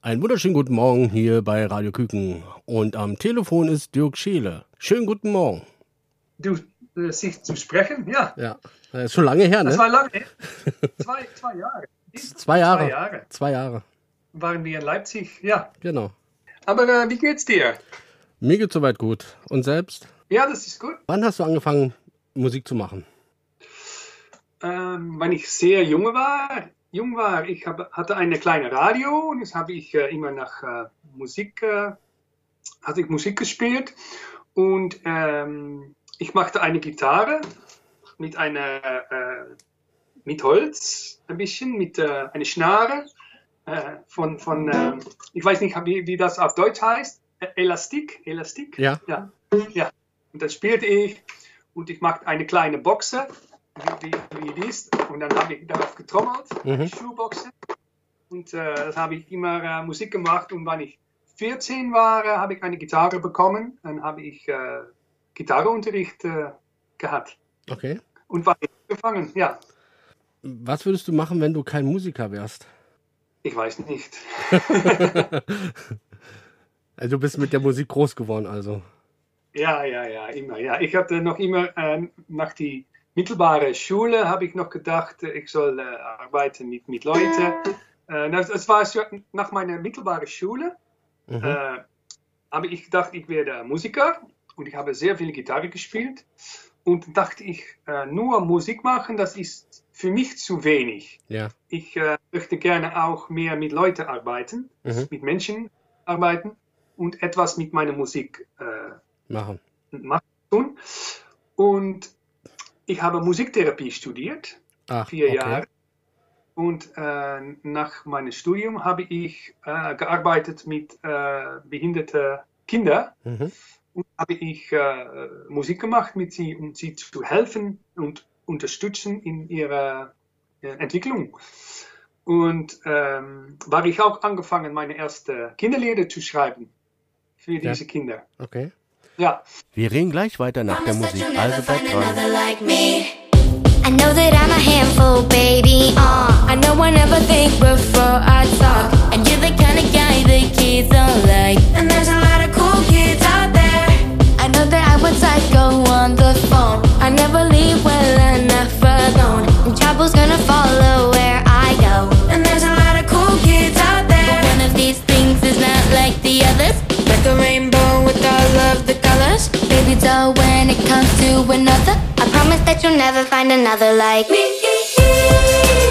Einen wunderschönen guten Morgen hier bei Radio Küken. Und am Telefon ist Dirk Scheele. Schönen guten Morgen. Du, äh, sich zu sprechen, ja. Ja, das ist schon lange her, ne? Das war lange her. Zwei, zwei Jahre. Zwei Jahre. Zwei Jahre Zwei Jahre, waren wir in Leipzig, ja. genau. Aber äh, wie geht's dir? Mir geht's soweit gut. Und selbst? Ja, das ist gut. Wann hast du angefangen, Musik zu machen? Ähm, wenn ich sehr jung war, jung war, ich hab, hatte eine kleine Radio und jetzt habe ich äh, immer nach äh, Musik, äh, hatte ich Musik gespielt und ähm, ich machte eine Gitarre mit einer äh, mit Holz ein bisschen, mit äh, einer Schnare äh, von, von ich weiß nicht, wie, wie das auf Deutsch heißt, Elastik, Elastik? Ja. Ja, ja. Und das spielte ich und ich machte eine kleine Boxe, wie, wie, wie dies, und dann habe ich darauf getrommelt, Mhm. Schuhboxe. Und äh, das habe ich immer äh, Musik gemacht und wenn ich 14 war, äh, habe ich eine Gitarre bekommen, dann habe ich äh, Gitarreunterricht äh, gehabt Okay. und war gefangen, ja. Was würdest du machen, wenn du kein Musiker wärst? Ich weiß nicht. Also du bist mit der Musik groß geworden, also. Ja, ja, ja, immer. Ja, ich hatte noch immer äh, nach die mittelbare Schule habe ich noch gedacht, äh, ich soll äh, arbeiten mit, mit Leuten. Äh, das, das war so, nach meiner mittelbaren Schule. Mhm. Äh, habe ich gedacht, ich werde Musiker und ich habe sehr viel Gitarre gespielt und dachte ich, äh, nur Musik machen, das ist für mich zu wenig. Ja. Ich äh, möchte gerne auch mehr mit Leuten arbeiten, Mhm. mit Menschen arbeiten und etwas mit meiner Musik Machen. machen tun. Und ich habe Musiktherapie studiert, Ach, vier okay. Jahre. Und äh, nach meinem Studium habe ich äh, gearbeitet mit äh, behinderten Kindern Mhm. und habe ich äh, Musik gemacht mit sie, um sie zu helfen und unterstützen in ihrer äh, Entwicklung. Und ähm, war ich auch angefangen, meine erste Kinderlieder zu schreiben für Ja. diese Kinder. Okay. Ja, Wir reden gleich weiter nach der Musik. Also bleibt dran. like me. I know that I'm a handful, baby. Uh, I know I never think before I talk. And you're the kind of guy that kids don't like. And there's a lot of cool kids out there. I know that I would psycho on the phone. I never leave well enough alone. And trouble's gonna follow where I go. Colors. When it comes to another, I promise that you'll never find another like me.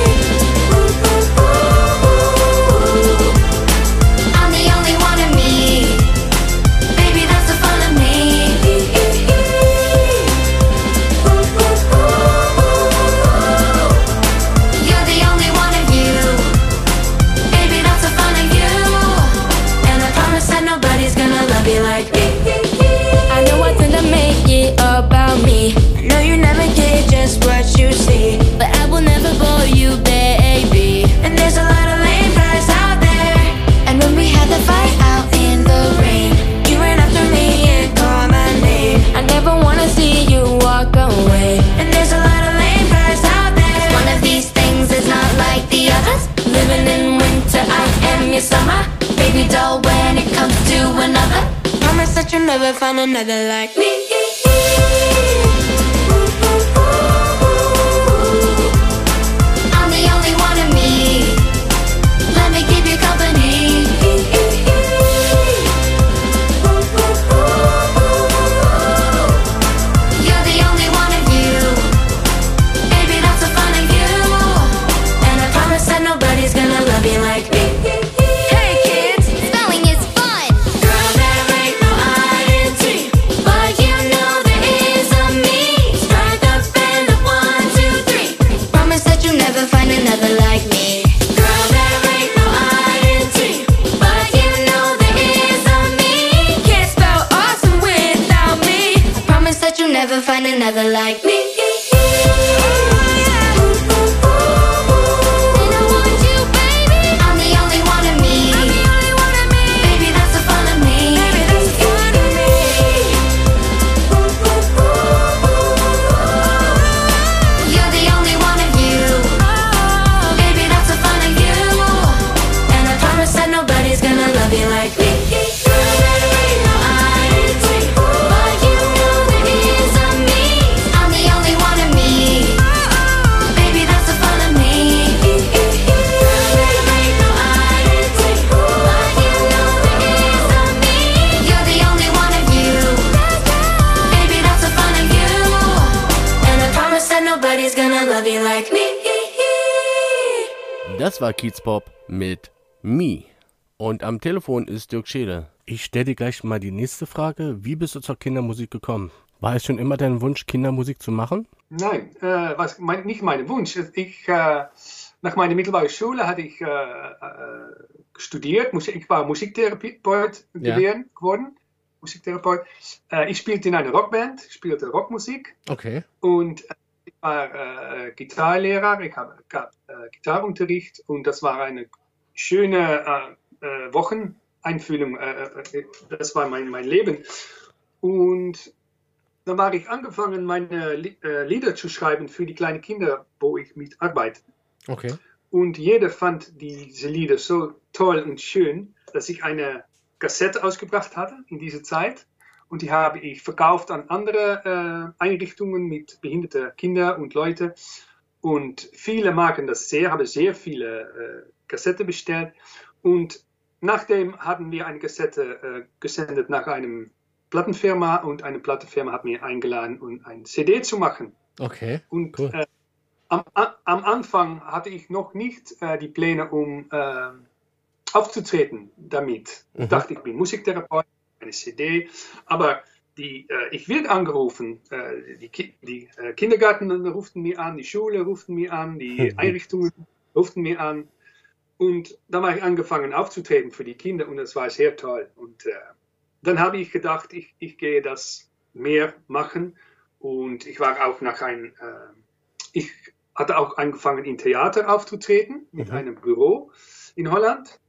Doll, when it comes to another, promise that you'll never find another like me. another like me. Das war Kiezpop mit Me. Und am Telefon ist Dirk Scheele. Ich stelle dir gleich mal die nächste Frage. Wie bist du zur Kindermusik gekommen? War es schon immer dein Wunsch, Kindermusik zu machen? Nein, äh, was, mein, nicht mein Wunsch. Ich, äh, nach meiner mittleren Schule hatte ich äh, äh, studiert. Ich war Musiktherapeut Ja. geworden. Musiktherapeut. Äh, ich spielte in einer Rockband, spielte Rockmusik. Okay. Und äh, war äh, Gitarrenlehrer, ich habe, gab äh, Gitarrenunterricht und das war eine schöne äh, äh, Wocheneinfühlung. Äh, äh, das war mein, mein Leben. Und dann war ich angefangen, meine Li Lieder zu schreiben für die kleinen Kinder, wo ich mitarbeite. Okay. Und jeder fand diese Lieder so toll und schön, dass ich eine Kassette ausgebracht hatte in dieser Zeit. Und die habe ich verkauft an andere äh, Einrichtungen mit behinderten Kindern und Leute. Und viele machen das sehr, habe sehr viele äh, Kassetten bestellt. Und nachdem hatten wir eine Kassette äh, gesendet nach einem Plattenfirma und eine Plattenfirma hat mir eingeladen, um ein CD zu machen. Okay. Und Cool. äh, am, am Anfang hatte ich noch nicht äh, die Pläne, um äh, aufzutreten damit. Ich Mhm. dachte, ich bin Musiktherapeut, CD, aber die, äh, ich werde angerufen. Äh, die Ki die äh, Kindergarten ruften mir an, die Schule ruften mir an, die Einrichtungen ruften mir an. Und dann habe ich angefangen aufzutreten für die Kinder und das war sehr toll. Und äh, dann habe ich gedacht, ich, ich gehe das mehr machen. Und ich war auch nach ein, äh, ich hatte auch angefangen in Theater aufzutreten mit Mhm. einem Büro in Holland.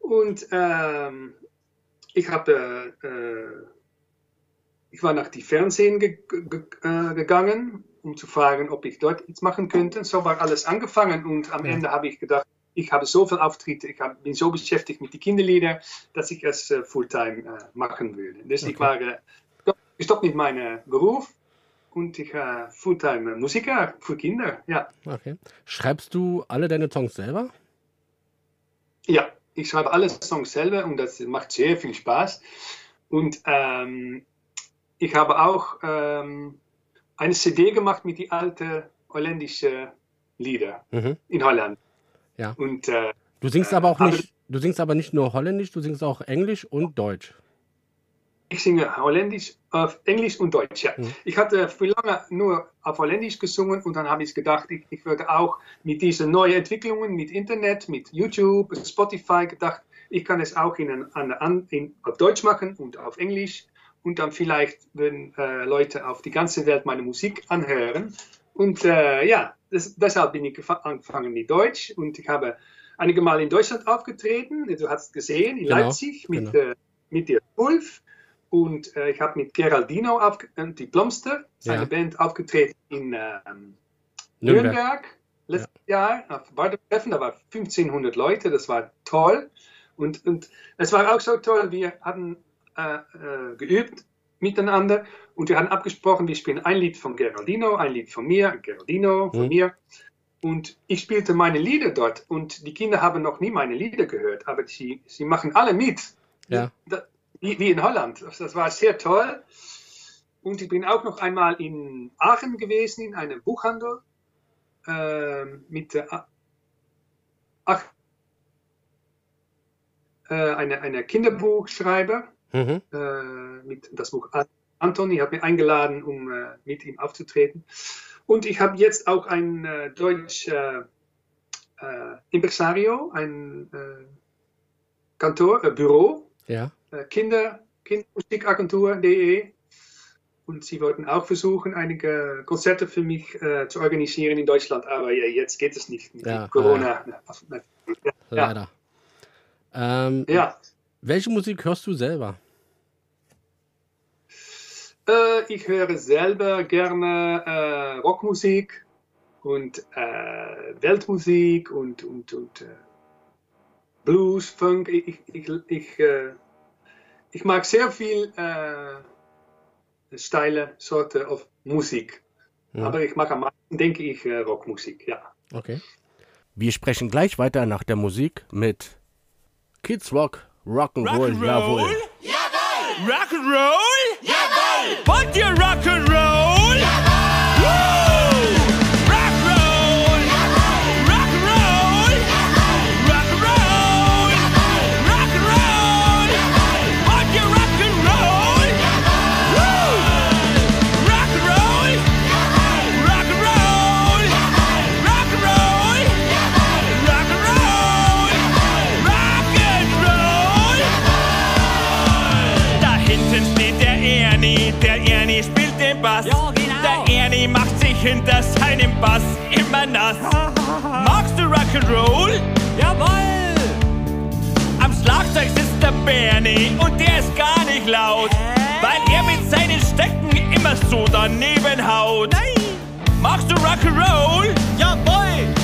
Und ähm, ich habe, äh, ich war nach die Fernsehen ge ge äh, gegangen, um zu fragen, ob ich dort iets machen könnte. So war alles angefangen und am Ja. Ende habe ich gedacht, ich habe so viel Auftritte, ich hab, bin so beschäftigt mit den Kinderliedern, dass ich es äh, Fulltime äh, machen würde. Dus ich Okay. war äh, gestoppt mit meinem Beruf und ich äh, Fulltime Musiker für Kinder. Ja, Okay. Schreibst du alle deine Songs selber? ja, ich schreibe alle Songs selber und das macht sehr viel Spaß. Und ähm, ich habe auch ähm, eine CD gemacht mit die alten holländischen Lieder Mhm. in Holland. Ja. Und äh, Du singst aber auch aber- nicht, du singst aber nicht nur Holländisch, du singst auch Englisch und Deutsch. Ich singe Holländisch, auf Englisch und Deutsch. Ja. Mhm. Ich hatte für lange nur auf Holländisch gesungen und dann habe ich gedacht, ich, ich würde auch mit diesen neuen Entwicklungen, mit Internet, mit YouTube, Spotify gedacht, ich kann es auch in, an, in, auf Deutsch machen und auf Englisch und dann vielleicht würden äh, Leute auf die ganze Welt meine Musik anhören. Und äh, ja, das, deshalb bin ich gefa- angefangen mit Deutsch und ich habe einige Mal in Deutschland aufgetreten. Du hast gesehen, in Genau, Leipzig mit, genau. äh, mit der Wolf. Und äh, ich habe mit Geraldino äh, die Plomster, seine Ja. Band, aufgetreten in ähm, Nürnberg. Nürnberg letztes Jahr auf Bardo-Treffen. Da waren 1500 Leute, das war toll. Und, und es war auch so toll, wir hatten äh, äh, geübt miteinander und wir hatten abgesprochen, wir spielen ein Lied von Geraldino, ein Lied von mir, Geraldino, von Mhm. mir. Und ich spielte meine Lieder dort und die Kinder haben noch nie meine Lieder gehört, aber sie, sie machen alle mit. Ja. Da- Wie, wie in Holland. Das, war sehr toll. Und ich bin auch noch einmal in Aachen gewesen, in einem Buchhandel ähm, mit äh, ach, äh, einer eine Kinderbuchschreiber Mhm. äh, mit das Buch An- Anthony hat mich eingeladen, um äh, mit ihm aufzutreten. Und ich habe jetzt auch ein äh, Deutsch äh, äh, Impresario, ein äh, Kantor, äh, Büro, Ja. Äh, Kinder, Kindermusikagentur.de. Und sie wollten auch versuchen, einige Konzerte für mich äh, zu organisieren in Deutschland, aber ja, jetzt geht es nicht mit Ja, Corona. Ja. Leider. Ähm, ja. Welche Musik hörst du selber? Äh, ich höre selber gerne äh, Rockmusik und äh, Weltmusik und, und, und Blues, Funk. Ich, ich, ich, ich, mag sehr viel äh, Style, Sorte of Musik. Aber ich mag am meisten, denke ich, äh, Rockmusik, ja. Okay. Wir sprechen gleich weiter nach der Musik mit Kids Rock, Rock'n'Roll, jawohl. Rock'n'Roll? Jawohl! Wollt ihr Rock'n'Roll? Rock'n'Roll? Jawoll! Am Schlagzeug sitzt der Bernie und der ist gar nicht laut, weil er mit seinen Stecken immer so daneben haut. Magst du Rock'n'Roll? Jawoll!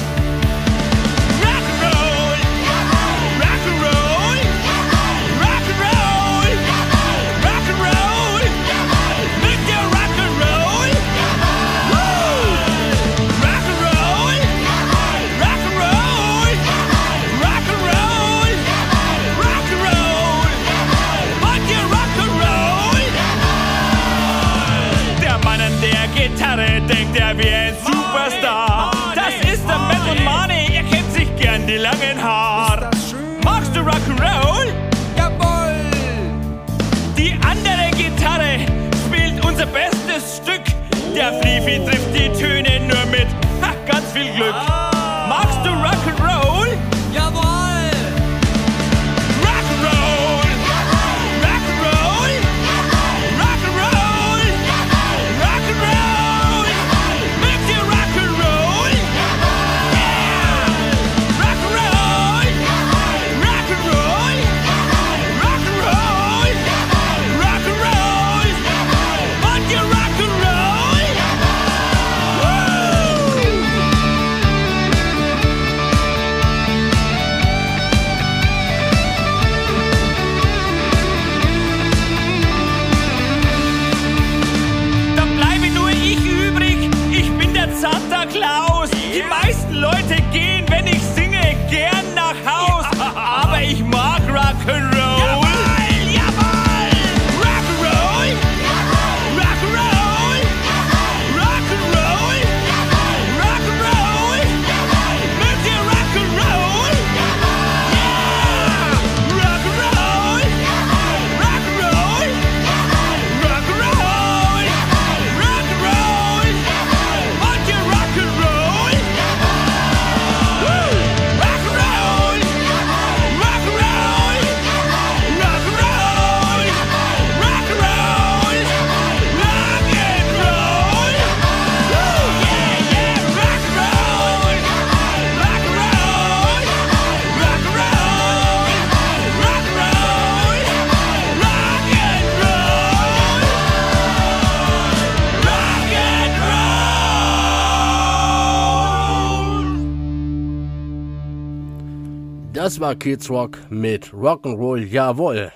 War Kids Rock mit Rock'n'Roll, jawohl.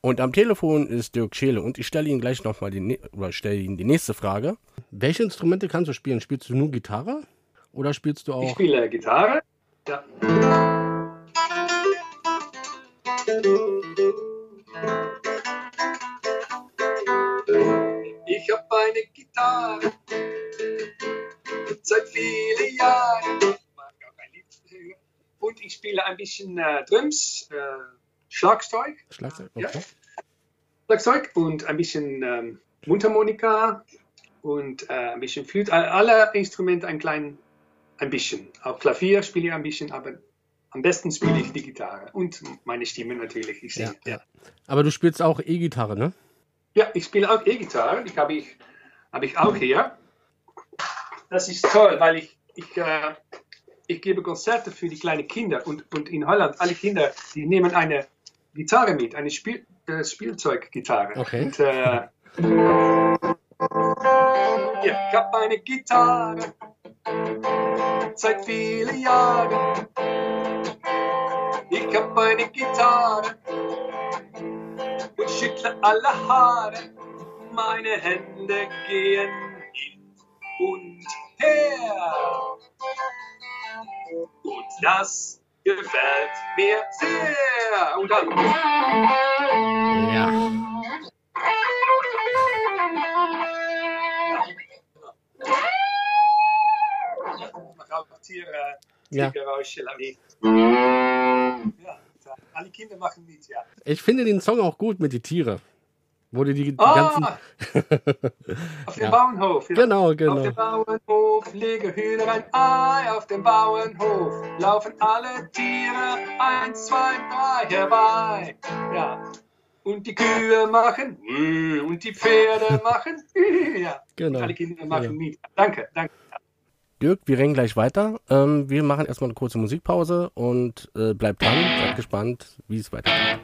Und am Telefon ist Dirk Scheele und ich stelle Ihnen gleich nochmal die, oder stelle Ihnen die nächste Frage. Welche Instrumente kannst du spielen? Spielst du nur Gitarre oder spielst du Ich auch? spiele Gitarre. Ja. Ich habe eine Gitarre seit vielen Jahren. Und ich spiele ein bisschen äh, Drums, äh, Schlagzeug, Schlagzeug? Ja. Okay. Schlagzeug und ein bisschen ähm, Mundharmonika und äh, ein bisschen Flöte. Alle- Alle Instrumente ein klein, ein bisschen. Auch Klavier spiele ich ein bisschen, aber am besten spiele ich die Gitarre und meine Stimme natürlich. Ich Ja, singe. ja. Aber du spielst auch E-Gitarre, ne? Ja, ich spiele auch E-Gitarre. Die habe ich, habe ich auch hier. Das ist toll, weil ich, ich, äh, ich gebe Konzerte für die kleinen Kinder und, und in Holland, alle Kinder, die nehmen eine Gitarre mit, eine Spiel, äh, Spielzeuggitarre. Okay. Und, äh, ich habe eine Gitarre seit vielen Jahren. Ich hab meine Gitarre und schüttle alle Haare. Meine Hände gehen hin und her. Und das gefällt mir sehr. Und dann. Ja. Äh, Ja. Tiergeräusche lassen. Ja, alle Kinder machen mit, ja. Ich finde den Song auch gut mit die Tiere. Wo die, die, die Ah, ganzen. auf dem Ja. Bauernhof. Ja. Genau, Auf genau. dem Bauernhof lege Hühner ein Ei, auf dem Bauernhof laufen alle Tiere eins, zwei, drei herbei. Ja. Und die Kühe machen und die Pferde machen ja. Genau. Und alle Kinder machen Ja. mit. Danke, danke. Dirk, wir rennen gleich weiter. Ähm, wir machen erstmal eine kurze Musikpause und äh, bleibt dran, seid gespannt, wie es weitergeht.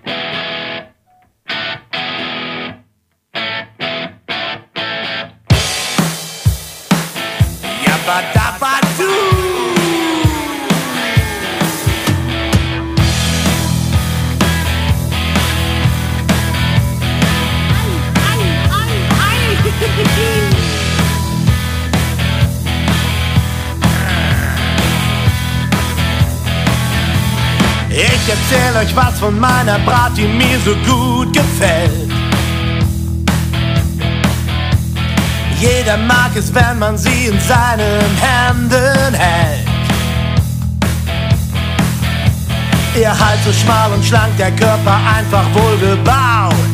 Erzähl euch was von meiner Brat, die mir so gut gefällt. Jeder mag es, wenn man sie in seinen Händen hält. Ihr Hals so schmal und schlank, der Körper einfach wohlgebaut.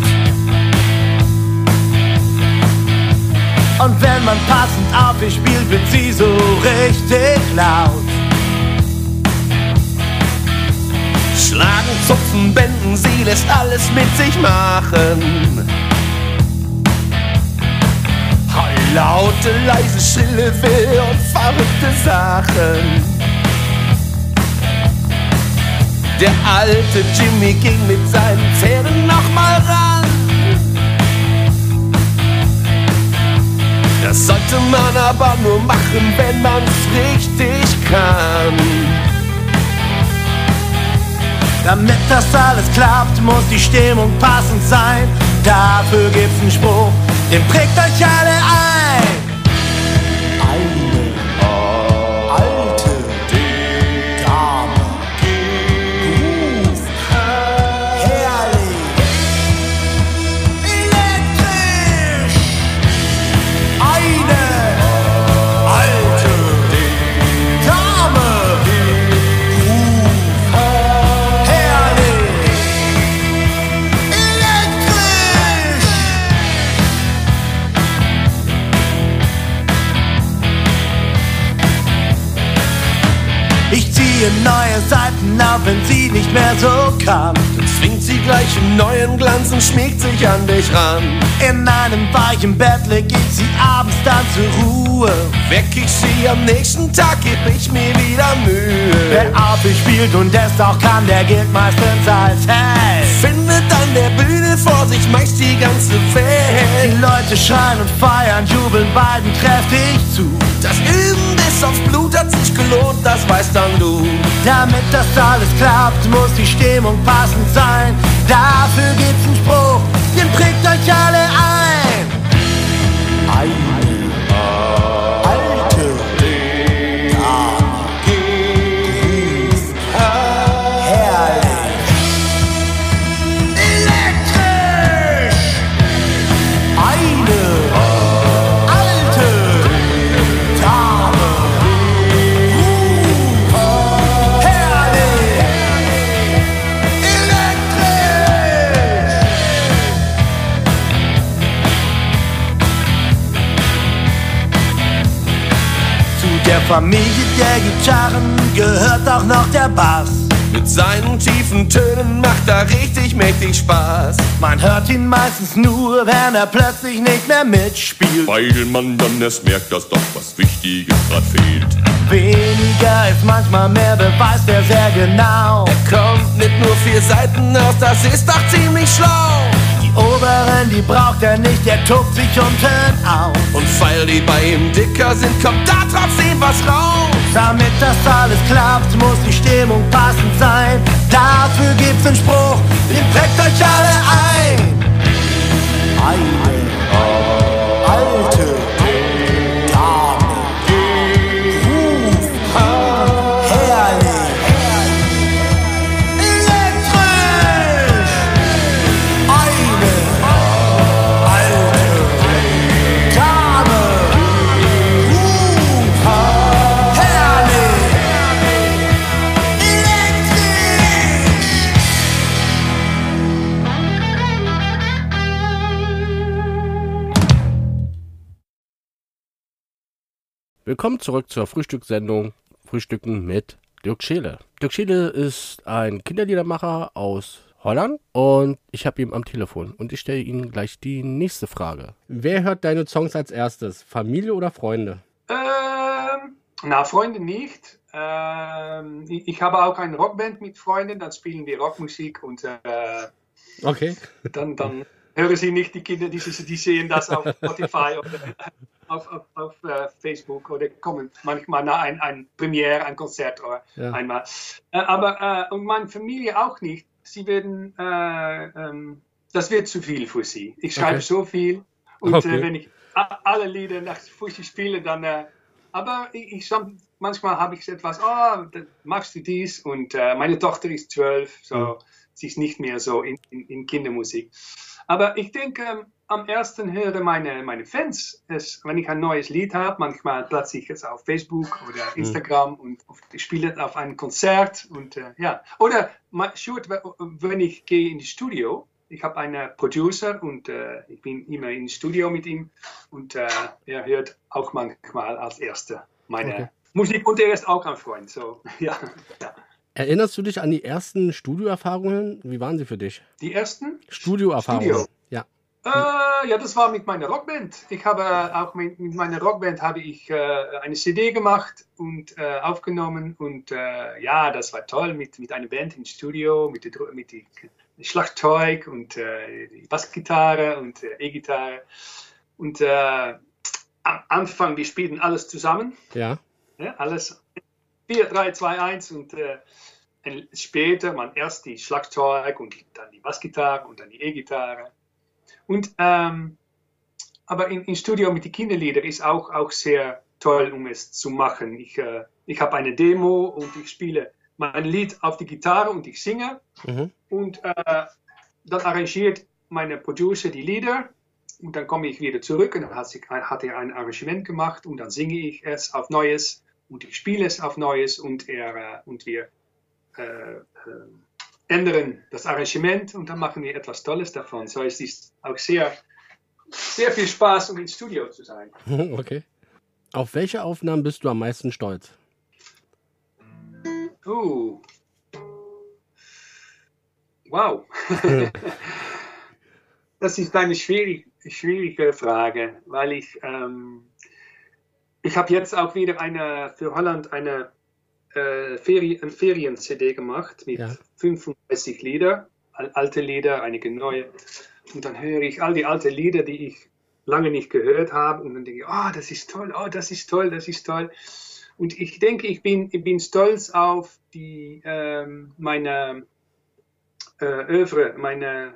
Zupfen, benden, sie lässt alles mit sich machen. Laute, leise, schrille, wild und verrückte Sachen. Der alte Jimmy ging mit seinen Pferden nochmal ran. Das sollte man aber nur machen, wenn man's richtig kann. Damit das alles klappt, muss die Stimmung passend sein. Dafür gibt's einen Spruch, den prägt euch alle ein. Neue Seiten auf, wenn sie nicht mehr so kann. Dann zwingt sie gleich in neuen Glanz und schmiegt sich an dich ran. In einem weichen Bett leg ich sie abends dann zur Ruhe. Weck ich sie am nächsten Tag, geb ich mir wieder Mühe. Wer auf ihr spielt und es auch kann, der gilt meistens als Held. Findet an der Bühne vor sich meist die ganze Welt. Die Leute schreien und feiern, jubeln beiden kräftig zu. Das Üben bis aufs Blut hat gelohnt, das weißt dann du. Damit das alles klappt, muss die Stimmung passend sein. Dafür gibt's einen Spruch, den prägt euch alle ein. Familie der Gitarren gehört auch noch der Bass. Mit seinen tiefen Tönen macht er richtig mächtig Spaß. Man hört ihn meistens nur, wenn er plötzlich nicht mehr mitspielt. Weil man dann erst merkt, dass doch was Wichtiges grad fehlt. Weniger ist manchmal mehr, beweist er sehr genau. Er kommt mit nur vier Seiten aus, das ist doch ziemlich schlau. Die oberen, die braucht er nicht, der tobt sich unten auf. Und weil die bei ihm dicker sind, kommt da trotzdem was raus. Damit das alles klappt, muss die Stimmung passend sein. Dafür gibt's einen Spruch, den prägt euch alle ein. Eine alte Willkommen zurück zur Frühstückssendung Frühstücken mit Dirk Scheele. Dirk Scheele ist ein Kinderliedermacher aus Holland und ich habe ihn am Telefon und ich stelle Ihnen gleich die nächste Frage. Wer hört deine Songs als erstes? Familie oder Freunde? Ähm, na, Freunde nicht. Ähm, ich, ich habe auch eine Rockband mit Freunden, dann spielen wir Rockmusik und äh, Okay. dann, dann hören sie nicht die Kinder, die, die sehen das auf Spotify oder auf, auf, auf äh, Facebook oder kommen manchmal nach ein, ein Premiere, ein Konzert oder Ja. einmal. Äh, aber äh, und meine Familie auch nicht. Sie werden, äh, ähm, das wird zu viel für sie. Ich schreibe Okay. so viel und Okay. äh, wenn ich alle Lieder nach Fussi spiele, dann. Äh, aber ich, ich manchmal habe ich etwas, oh, machst du dies und äh, meine Tochter ist zwölf, so Mhm. sie ist nicht mehr so in, in, in Kindermusik. Aber ich denke, ähm, am ersten hören meine, meine Fans es, wenn ich ein neues Lied habe. Manchmal platze ich es auf Facebook oder Instagram und ich spiele es auf einem Konzert. Und, äh, ja. Oder shoot, wenn ich gehe ins Studio, ich habe einen Producer und äh, ich bin immer im Studio mit ihm und äh, er hört auch manchmal als Erster meine Okay. Musik und er ist auch ein Freund. So, ja, ja. Erinnerst du dich an die ersten Studioerfahrungen? Wie waren sie für dich? Die ersten? Studioerfahrungen. Studio. Ja. Äh, ja, das war mit meiner Rockband. Ich habe äh, auch mit, mit meiner Rockband habe ich äh, eine CD gemacht und äh, aufgenommen und äh, ja, das war toll mit, mit einer Band im Studio, mit, Dru- mit dem Schlagzeug und äh, die Bassgitarre und E-Gitarre. Und am Anfang, wir spielten alles zusammen. Ja. Ja, alles 4, 3, 2, 1 und äh, später man erst die Schlagzeug und dann die Bassgitarre und dann die E-Gitarre. Und ähm, aber in, im Studio mit den Kinderliedern ist auch, auch sehr toll, um es zu machen. Ich, äh, ich habe eine Demo und ich spiele mein Lied auf die Gitarre und ich singe Mhm. und äh, dann arrangiert meine Producer die Lieder und dann komme ich wieder zurück und dann hat, sie, hat er ein Arrangement gemacht und dann singe ich es auf Neues und ich spiele es auf Neues und, er, äh, und wir äh, äh, ändern das Arrangement und dann machen wir etwas Tolles davon. So es ist auch sehr, sehr viel Spaß, um ins Studio zu sein. Okay. Auf welche Aufnahmen bist du am meisten stolz? Uh. Wow. das ist eine schwierig, schwierige Frage, weil ich, ähm, ich habe jetzt auch wieder eine, für Holland eine äh, Ferien, ein Ferien-CD gemacht mit Ja. 35 Lieder, al- alte Lieder, einige neue. Und dann höre ich all die alten Lieder, die ich lange nicht gehört habe. Und dann denke ich, oh, das ist toll, oh, das ist toll, das ist toll. Und ich denke, ich bin, ich bin stolz auf die, ähm, meine äh, Övre, meine,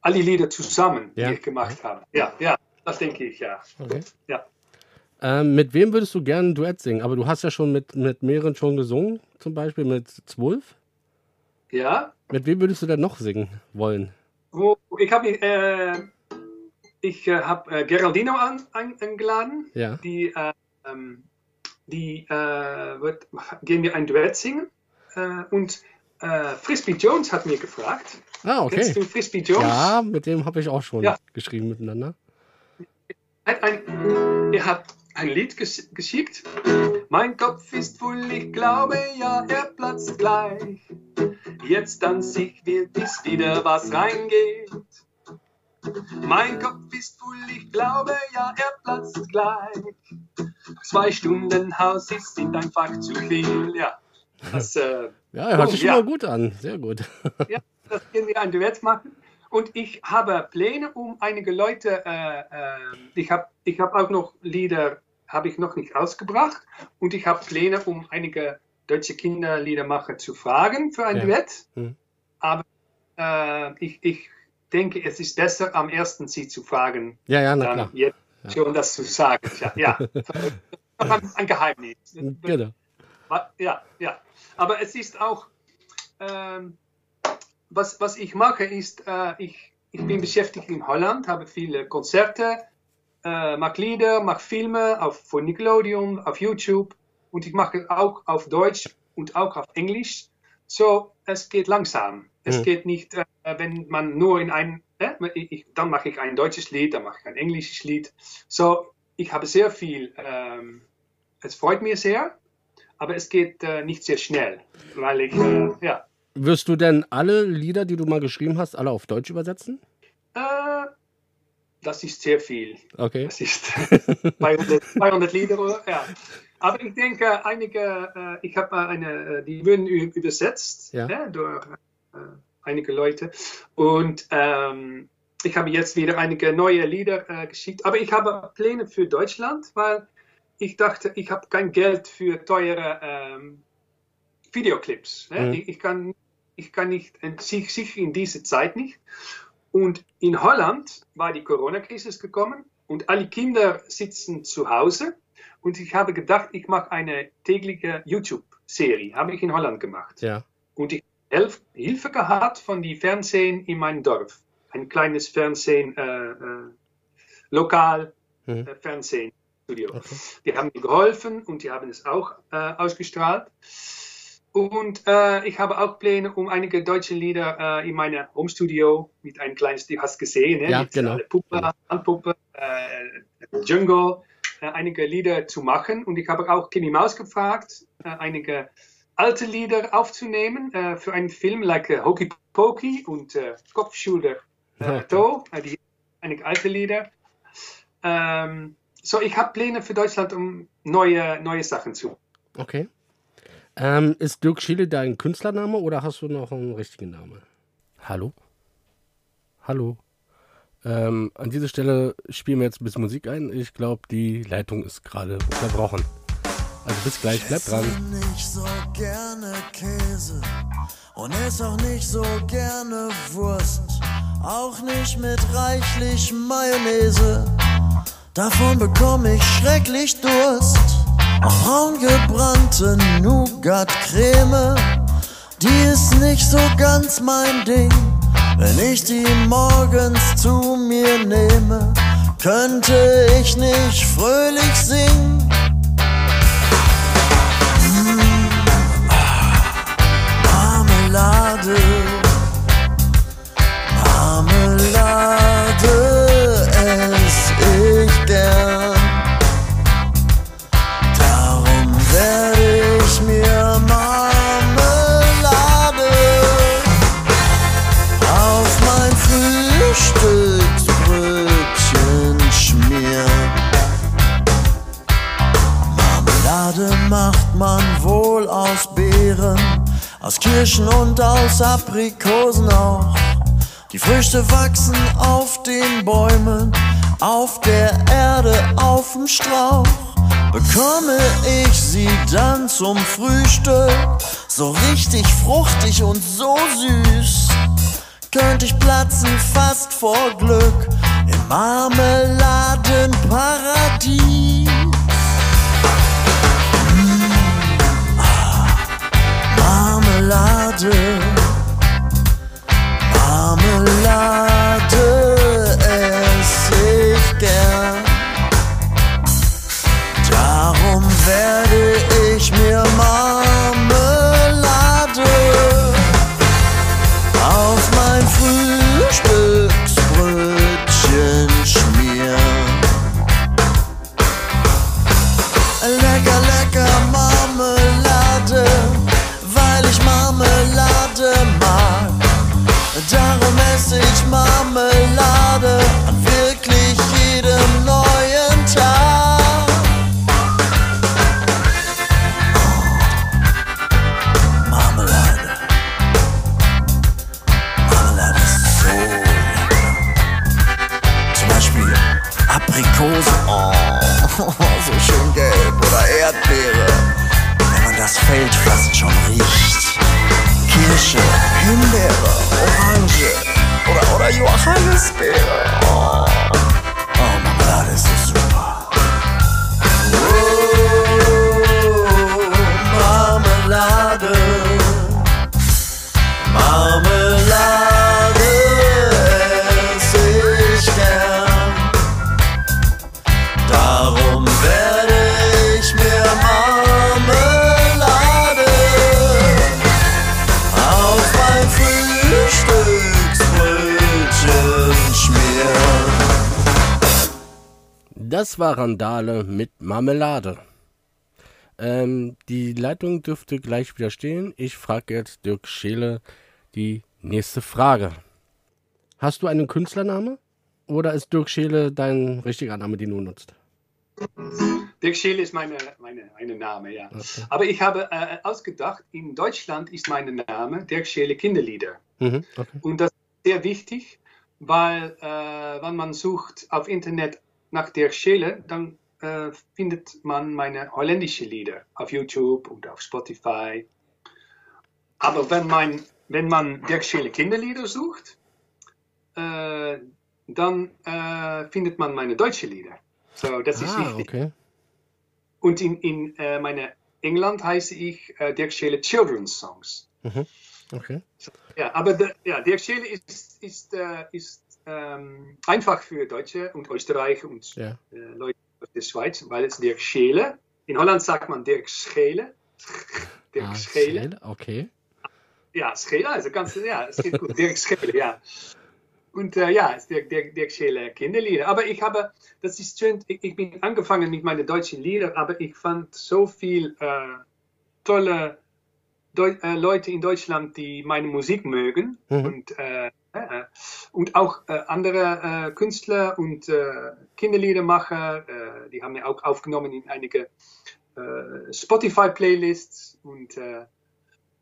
alle Lieder zusammen, Ja. die ich gemacht habe. Ja, ja, das denke ich, ja. Okay. Ja. Ähm, mit wem würdest du gerne ein Duett singen? Aber du hast ja schon mit, mit mehreren schon gesungen, zum Beispiel mit Zwölf. Ja, Mit wem würdest du denn noch singen wollen? wo, ich habe äh, ich äh, hab, äh, Geraldino an, an, eingeladen. Ja. Die, äh, ähm, die äh, wird, gehen wir ein Duett singen. Äh, und äh, Frisbee Jones hat mir gefragt. Ah, Kennst okay. du Frisbee Jones? Ja, mit dem habe ich auch schon Ja. geschrieben miteinander. Ein, er hat ein Lied ges geschickt. Mein Kopf ist voll, ich glaube, ja, er platzt gleich. Jetzt tanz ich wild, bis wieder was reingeht. Mein Kopf ist voll, ich glaube, ja, er platzt gleich. Zwei Stunden Haus ist sind einfach zu viel, ja. Das, äh, Ja, er hört Oh, sich schon ja. mal gut an. Sehr gut. ja, das können wir ein Duett machen. und ich habe Pläne, um einige Leute, äh, äh, ich habe ich hab auch noch Lieder, habe ich noch nicht ausgebracht und ich habe Pläne, um einige deutsche Kinderliedermacher zu fragen für ein Ja. Duett. Hm. Aber äh, ich, ich denke, es ist besser, am ersten Sie zu fragen, Ja, ja, na klar. jetzt schon das zu sagen. Ja, ja. ein Geheimnis. Genau. Ja, ja. Aber es ist auch, ähm, was, was ich mache, ist, äh, ich, ich bin beschäftigt in Holland, habe viele Konzerte, äh, mache Lieder, mache Filme auf, von Nickelodeon, auf YouTube und ich mache auch auf Deutsch und auch auf Englisch. So, es geht langsam. Es Mhm. geht nicht, äh, wenn man nur in ein, äh, ich, dann mache ich ein deutsches Lied, dann mache ich ein englisches Lied. So, ich habe sehr viel, ähm, es freut mich sehr, aber es geht äh, nicht sehr schnell, weil ich, äh, ja, Wirst du denn alle Lieder, die du mal geschrieben hast, alle auf Deutsch übersetzen? Das ist sehr viel. Okay. Das ist 200, 200 Lieder, ja. Aber ich denke, einige, äh, ich habe eine, äh, die wurden übersetzt Ja. äh, durch äh, einige Leute. Und ähm, ich habe jetzt wieder einige neue Lieder äh, geschickt. Aber ich habe Pläne für Deutschland, weil ich dachte, ich habe kein Geld für teure ähm, Videoclips. Mhm. Ich, ich, kann, ich kann nicht, sich- sicher in dieser Zeit nicht. Und in Holland war die Corona-Krise gekommen und alle Kinder sitzen zu Hause. Und ich habe gedacht, ich mache eine tägliche YouTube-Serie. Habe ich in Holland gemacht. Ja. Und ich habe Hilfe gehabt von die Fernsehen in meinem Dorf. Ein kleines Fernsehen, äh, äh, lokal Mhm. äh, Fernsehstudio. Okay. Die haben mir geholfen und die haben es auch äh, ausgestrahlt. Und äh, ich habe auch Pläne, um einige deutsche Lieder äh, in meinem Homestudio mit einem kleines, du hast gesehen, ne? Ja, mit genau. äh, Puppe, Handpuppe, äh, Jungle, äh, einige Lieder zu machen. Und ich habe auch Timmy Maus gefragt, äh, einige alte Lieder aufzunehmen für einen Film, like Hokey Pokey und Kopfschulter äh, Toe, die einige alte Lieder. Ähm, so, ich habe Pläne für Deutschland, um neue, neue Sachen zu. Okay. Ähm, ist Dirk Schiele dein Künstlername oder hast du noch einen richtigen Namen? Hallo? Hallo? Ähm, an dieser Stelle spielen wir jetzt ein bisschen Musik ein. Ich glaube, die Leitung ist gerade unterbrochen. Also bis gleich, bleibt dran. esse nicht so gerne Käse und ess auch nicht so gerne Wurst. Auch nicht mit reichlich Mayonnaise. Davon bekomme ich schrecklich Durst. Braun gebrannte Nougat-Creme, die ist nicht so ganz mein Ding. Wenn ich die morgens zu mir nehme, könnte ich nicht fröhlich singen. Marmelade Aprikosen auch. Die Früchte wachsen auf den Bäumen, auf der Erde, auf dem Strauch. Bekomme ich sie dann zum Frühstück, so richtig fruchtig und so süß, könnte ich platzen fast vor Glück im Marmeladenparadies. Marmelade, Marmelade there so schön gelb. Oder Erdbeere, wenn man das Feld fast schon riecht. Kirsche, Himbeere, Orange oder, oder Johannisbeere. Oh. Das war Randale mit Marmelade. Ähm, die Leitung dürfte gleich wieder stehen. Ich frage jetzt Dirk Scheele die nächste Frage. Hast du einen Künstlername? Oder ist Dirk Scheele dein richtiger Name, den du nutzt? Dirk Scheele ist meine, meine, meine Name, ja. Aber ich habe äh, ausgedacht, in Deutschland ist mein Name Dirk Scheele Kinderlieder. Mhm, okay. Und das ist sehr wichtig, weil äh, wenn man sucht auf Internet nach Dirk Scheele, dann äh, findet man meine holländische Lieder auf YouTube und auf Spotify. Aber wenn, man wenn man Dirk Scheele Kinderlieder sucht, äh, dann äh, findet man meine deutsche Lieder. So, das ist Ah, wichtig. okay. Und in, in äh, meine England heiße ich äh, Dirk Scheele Children's Songs. Okay. Ja, aber der, ja, Dirk Scheele ist, ist, äh, ist ähm, einfach für Deutsche und Österreicher und Ja. äh, Leute aus der Schweiz, weil es Dirk Scheele. In Holland sagt man Dirk Scheele. Dirk Ah, Scheele. Scheele, Okay. Ja, Scheele, also ganz, ja, es geht gut. Dirk Scheele, ja. Und äh, ja, es ist Dirk, Dirk, Dirk Scheele Kinderlieder. Aber ich habe, das ist schön, ich, ich bin angefangen mit meinen deutschen Liedern, aber ich fand so viel äh, tolle Deu äh, Leute in Deutschland, die meine Musik mögen Mhm. und, äh, und auch äh, andere äh, Künstler und äh, Kinderliedermacher, äh, die haben wir auch aufgenommen in einige äh, Spotify-Playlists und äh,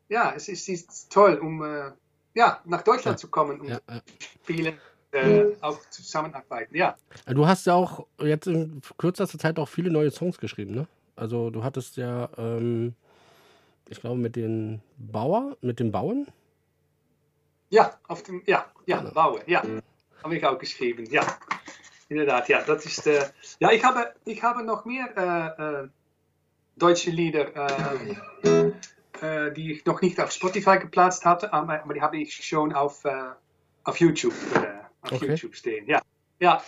ja, es ist, ist toll, um äh, ja, nach Deutschland Ja. zu kommen und Ja, ja. spielen, äh, auch zusammenarbeiten. Ja, Du hast ja auch jetzt in kürzester Zeit auch viele neue Songs geschrieben, ne? Also du hattest ja, ähm, ich glaube, mit den Bauer, mit den Bauern. Ja, auf dem, ja, ja, Genau. Baue, ja, habe ich auch geschrieben, ja, inderdaad, ja, das ist, äh, ja, ich habe, ich habe noch mehr äh, äh, deutsche Lieder, äh, die ich noch nicht auf Spotify geplatzt hatte, aber, die habe ich schon auf, auf YouTube, auf Okay. YouTube stehen, ja, ja,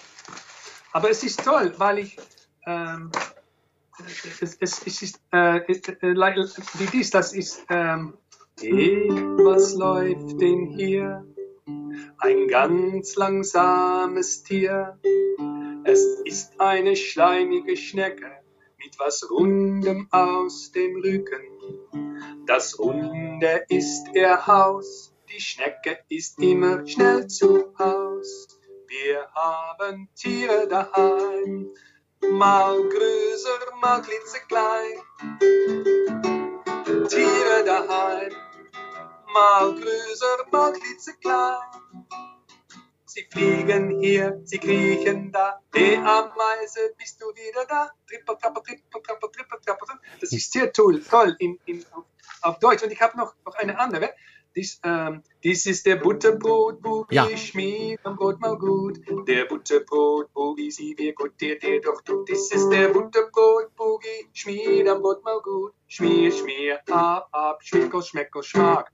aber es ist toll, weil ich, ähm, es, es, es ist, äh, wie dies, das ist, ähm, was läuft denn hier? Ein ganz langsames Tier. Es ist eine schleimige Schnecke mit was Rundem aus dem Rücken. Das Runde ist ihr Haus, die Schnecke ist immer schnell zu Haus. Wir haben Tiere daheim, mal größer, mal klitzeklein. Tiere daheim, mal größer, mal klitzeklein. Sie fliegen hier, sie kriechen da. Hey, Ameise, bist du wieder da? Trippel, trappel, trippel, trappel, trippel, trappel. Das ist sehr toll, toll in, in, auf, Deutsch. Und ich habe noch, noch eine andere. Dies, ähm, dies ist der Butterbrot-Boogie, Ja. schmied am Brot mal gut. Der Butterbrot-Boogie, sie wie gut dir dir doch tut. Dies ist der Butterbrot-Boogie, schmied am Brot mal gut. Schmier, schmier, ab, ab, schmeckel, schmeckel, schmack.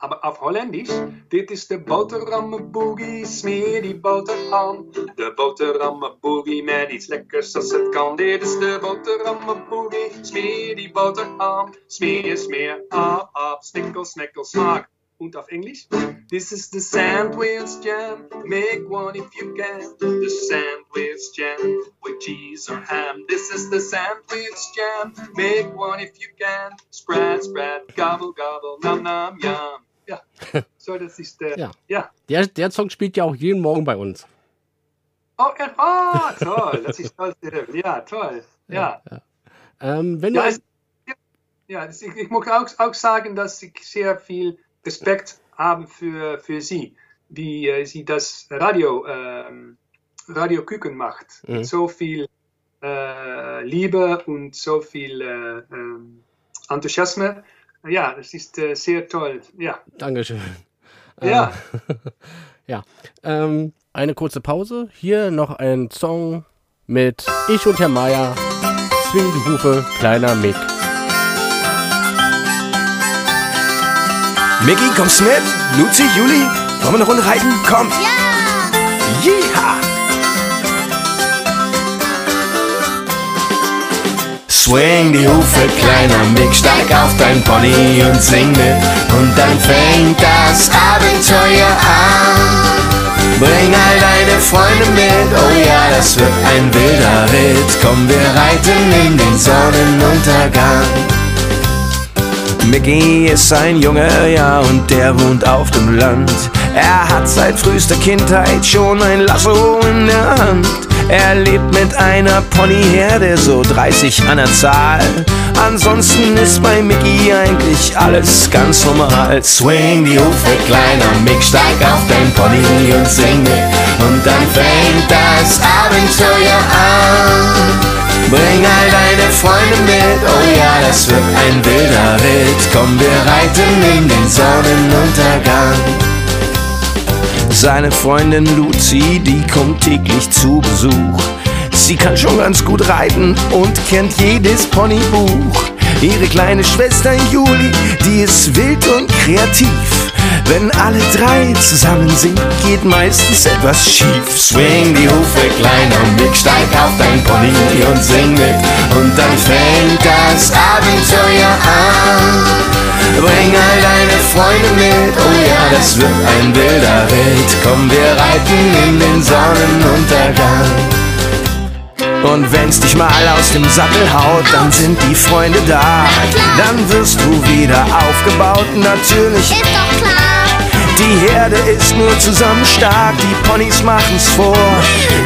Aber auf Holländisch, dit is de boterhamme boogie, smeer die boterham. De boterhamme boogie met iets lekkers als het kan. Dit is de boterhamme boogie, smeer die boterham. Smeer, smeer, ah, ah, snikkel, snekkel, smaak. Und auf Englisch, this is the sandwich jam, make one if you can. The sandwich jam with cheese or ham. This is the sandwich jam, make one if you can. Spread, spread, gobble, gobble, nom, nom, yum. Ja, so das ist der, Ja. ja. Der, der Song spielt ja auch jeden Morgen bei uns. Oh, er, oh, toll, das ist toll. Ja, toll. Ja, Ähm, wenn ja, du es, ja ich, ich muss auch, auch sagen, dass ich sehr viel Respekt habe für, für Sie, wie äh, Sie das Radio ähm, Radio Küken macht. Mhm. So viel äh, Liebe und so viel äh, ähm, Enthusiasmus. Ja, das ist äh, sehr toll. Ja, Dankeschön. ja. Ja. Ähm, eine kurze Pause. Hier noch ein Song mit Ich und Herr Meier. Swing die Hufe, kleiner Mick. Mickey, kommst mit? Luzi, Juli, wollen wir eine Runde reiten? Komm! Ja! Swing die Hufe, kleiner Mick, steig auf dein Pony und sing mit. Und dann fängt das Abenteuer an. Bring all deine Freunde mit, oh ja, das wird ein wilder Ritt. Komm, wir reiten in den Sonnenuntergang. Mickey ist ein Junge, ja, und der wohnt auf dem Land. Er hat seit frühester Kindheit schon ein Lasso in der Hand. Er lebt mit einer Ponyherde, so 30 an der Zahl. Ansonsten ist bei Mickey eigentlich alles ganz normal. Swing die Hufe, kleiner Mick, steig auf dein Pony und sing mit. Und dann fängt das Abenteuer an. Bring all deine Freunde mit, oh ja, das wird ein wilder Ritt. Komm, wir reiten in den Sonnenuntergang. Seine Freundin Luzi, die kommt täglich zu Besuch. Sie kann schon ganz gut reiten und kennt jedes Ponybuch. Ihre kleine Schwester Juli, die ist wild und kreativ. Wenn alle drei zusammen sind, geht meistens etwas schief. Swing die Hufe, kleiner Mick, steig auf dein Pony und sing mit. Und dann fängt das Abenteuer an. Bring all deine Freunde mit, oh ja, das wird ein wilder Ritt. Komm, wir reiten in den Sonnenuntergang. Und wenn's dich mal aus dem Sattel haut, dann sind die Freunde da. Dann wirst du wieder aufgebaut, natürlich. Ist doch klar. Die Herde ist nur zusammen stark, die Ponys machen's vor.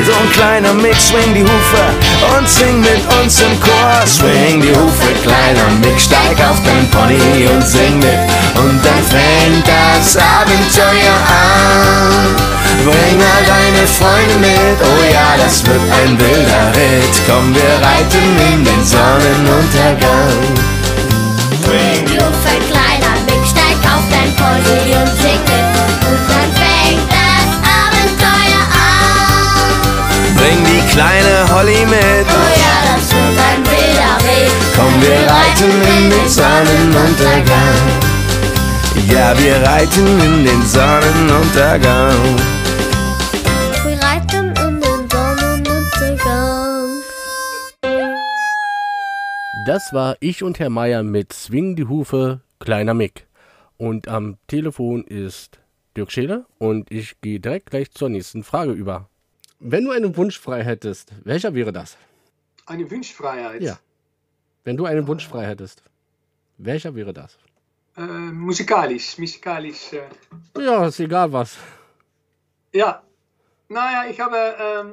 So ein kleiner Mix, swing die Hufe und sing mit uns im Chor. Swing die Hufe, kleiner Mix, steig auf dein Pony und sing mit. Und dann fängt das Abenteuer an. Bring all deine Freunde mit, oh ja, das wird ein wilder Ritt. Komm, wir reiten in den Sonnenuntergang. Swing kleine Holly mit. Oh ja, das wird ein wilder Ritt. Komm, wir reiten in den Sonnenuntergang. Ja, wir reiten in den Sonnenuntergang. Wir reiten in den Sonnenuntergang. Das war Ich und Herr Meier mit Swing die Hufe, kleiner Mick. Und am Telefon ist Dirk Scheele und ich gehe direkt gleich zur nächsten Frage über. Wenn du einen Wunsch frei hättest, welcher wäre das? Eine Wunschfreiheit. Ja. Wenn du einen Wunsch frei hättest, welcher wäre das? Äh, musikalisch, musikalisch. Äh, Ja, ist egal was. ja. Naja, ich habe, ähm,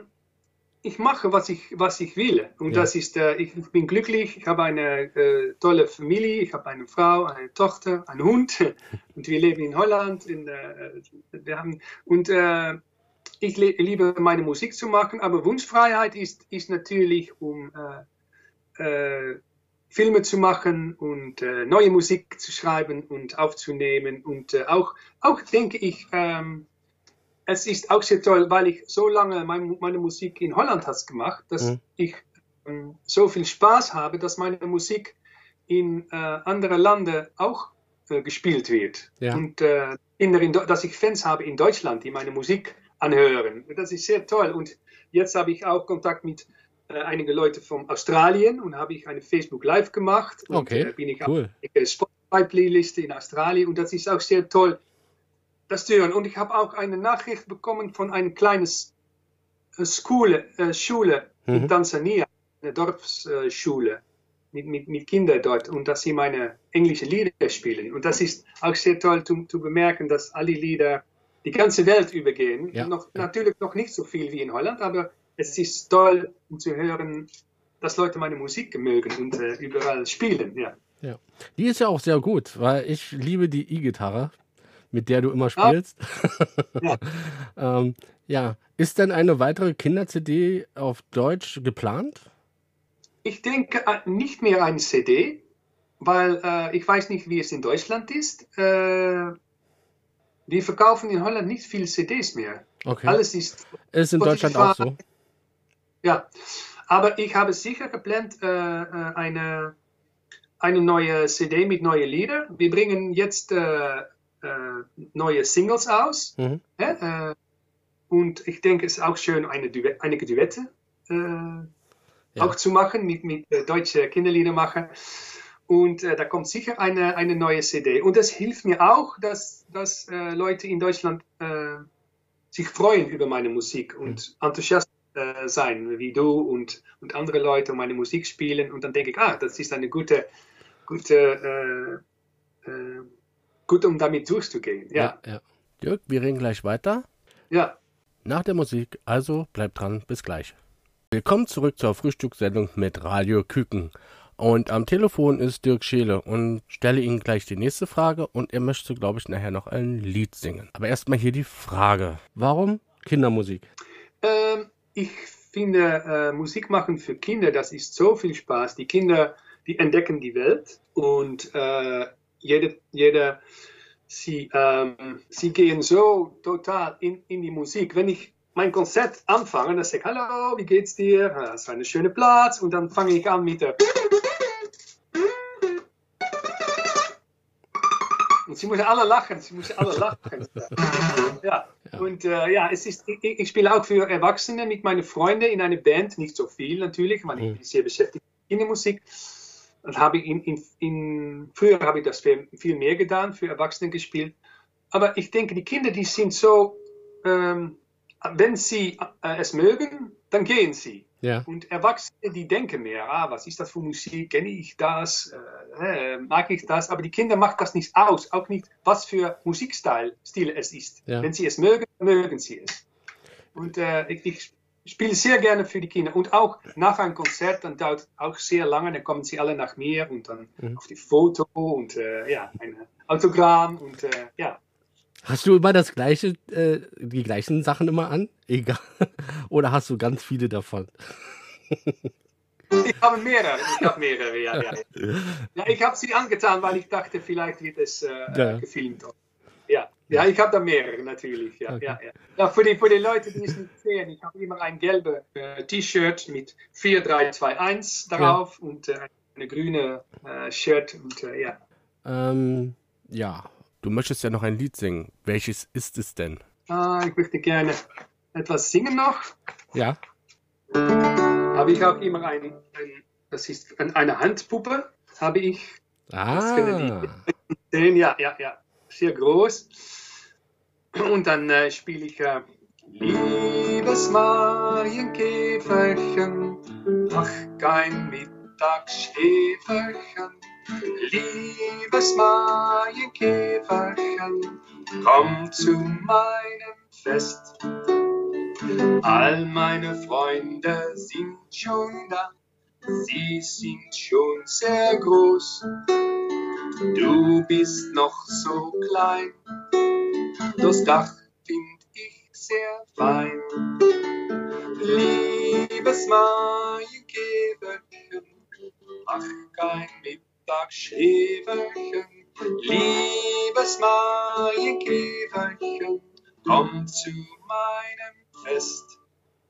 ich mache, was ich, was ich will. Und Ja. das ist, äh, ich bin glücklich, ich habe eine äh, tolle Familie, ich habe eine Frau, eine Tochter, einen Hund. Und wir leben in Holland. In, äh, wir haben, und äh, ich liebe meine Musik zu machen, aber Wunschfreiheit ist, ist natürlich, um äh, äh, Filme zu machen und äh, neue Musik zu schreiben und aufzunehmen. Und äh, auch, auch denke ich, ähm, es ist auch sehr toll, weil ich so lange mein, meine Musik in Holland has gemacht, dass Mhm. ich ähm, so viel Spaß habe, dass meine Musik in äh, andere Länder auch äh, gespielt wird. Ja. Und äh, in dass ich Fans habe in Deutschland, die meine Musik anhören. Das ist sehr toll. Und jetzt habe ich auch Kontakt mit äh, einigen Leuten von Australien und habe ich eine Facebook Live gemacht. Und, Okay, äh, bin ich cool. auf der Spotify-Playliste in Australien und das ist auch sehr toll, das zu hören. Und ich habe auch eine Nachricht bekommen von einer kleinen äh, Schule, äh, Schule Mhm. in Tansania, eine Dorfsschule mit, mit, mit Kindern dort und dass sie meine englische Lieder spielen. Und das ist auch sehr toll zu, zu bemerken, dass alle Lieder die ganze Welt übergehen. Ja. Noch, natürlich noch nicht so viel wie in Holland, aber es ist toll, um zu hören, dass Leute meine Musik mögen und äh, überall spielen. Ja. Ja. Die ist ja auch sehr gut, weil ich liebe die E-Gitarre. mit der du immer spielst. Ja. ähm, ja, ist denn eine weitere Kinder-CD auf Deutsch geplant? Ich denke äh, nicht mehr eine CD, weil äh, ich weiß nicht, wie es in Deutschland ist. Äh, die verkaufen in Holland nicht viele CDs mehr. Okay. Alles ist Ist in Deutschland auch so. Ja, aber ich habe sicher geplant, äh, äh, eine, eine neue CD mit neuen Liedern. Wir bringen jetzt äh, äh, neue Singles aus. Mhm. Ja, äh, und ich denke, es ist auch schön, eine Duet, einige Duette äh, Ja. auch zu machen mit, mit deutschen Kinderliedermacher. Und äh, da kommt sicher eine, eine neue CD. Und das hilft mir auch, dass, dass äh, Leute in Deutschland äh, sich freuen über meine Musik und enthusiast äh, sein, wie du und, und andere Leute meine Musik spielen. Und dann denke ich, ah, das ist eine gute, gute, äh, äh, gut, um damit durchzugehen. Ja, ja. Dirk, wir reden gleich weiter. ja. Nach der Musik, also bleibt dran, bis gleich. Willkommen zurück zur Frühstückssendung mit Radio Küken. Und am Telefon ist Dirk Scheele und stelle Ihnen gleich die nächste Frage und er möchte, glaube ich, nachher noch ein Lied singen. Aber erstmal hier die Frage. Warum Kindermusik? Ähm, ich finde, äh, Musik machen für Kinder, das ist so viel Spaß. Die Kinder, die entdecken die Welt und äh, jede, jeder, sie, ähm, sie gehen so total in, in die Musik. Wenn ich mein Konzert anfange, dann sage ich, hallo, wie geht's dir? Ah, Das ist ein schöner Platz und dann fange ich an mit der Und sie müssen alle lachen, sie müssen alle lachen. Ja, und äh, ja, es ist, ich, ich spiele auch für Erwachsene mit meinen Freunden in einer Band, nicht so viel natürlich, weil ich bin sehr beschäftigt mit Kindermusik. Und habe ich in, in, in, früher habe ich das viel, viel mehr getan, für Erwachsene gespielt. Aber ich denke, die Kinder, die sind so, ähm, wenn sie äh, es mögen, dann gehen sie. Ja. Und Erwachsene, die denken mehr, ah, was ist das für Musik, kenne ich das, äh, äh, mag ich das, aber die Kinder macht das nicht aus, auch nicht, was für Musikstil Stil es ist. Ja. Wenn sie es mögen, mögen sie es. Und äh, ich, ich spiele sehr gerne für die Kinder und auch nach einem Konzert, dann dauert auch sehr lange, dann kommen sie alle nach mir und dann auf die Foto und äh, ja, ein Autogramm und äh, ja. Hast du immer das gleiche, äh, die gleichen Sachen immer an? Egal. Oder hast du ganz viele davon? Ich habe mehrere, ich habe mehrere, ja. ja. ja ich habe sie angetan, weil ich dachte, vielleicht wird es äh, Ja. gefilmt. Ja, ja ich habe da mehrere natürlich. Ja, ja, ja. Ja, für, die, für die Leute, die es nicht sehen, ich habe immer ein gelbes äh, T-Shirt mit 4321 darauf und äh, eine grüne äh, Shirt und äh, ja. Ähm, ja. Du möchtest ja noch ein Lied singen. Welches ist es denn? Ah, ich möchte gerne etwas singen noch. Ja. Habe ich auch immer ein, ein das ist ein- eine Handpuppe, habe ich Ah. Ja, ja, ja. Sehr groß. Und dann äh, spiele ich äh, Liebes Marienkäferchen, mach kein Mittagsschäferchen. Liebes Marienkäferchen, komm zu meinem Fest. All meine Freunde sind schon da, sie sind schon sehr groß. Du bist noch so klein, das Dach find ich sehr fein. Liebes Marienkäferchen, mach kein Mittagsschäferchen. Liebes Marienkäferchen, komm zu meinem Fest.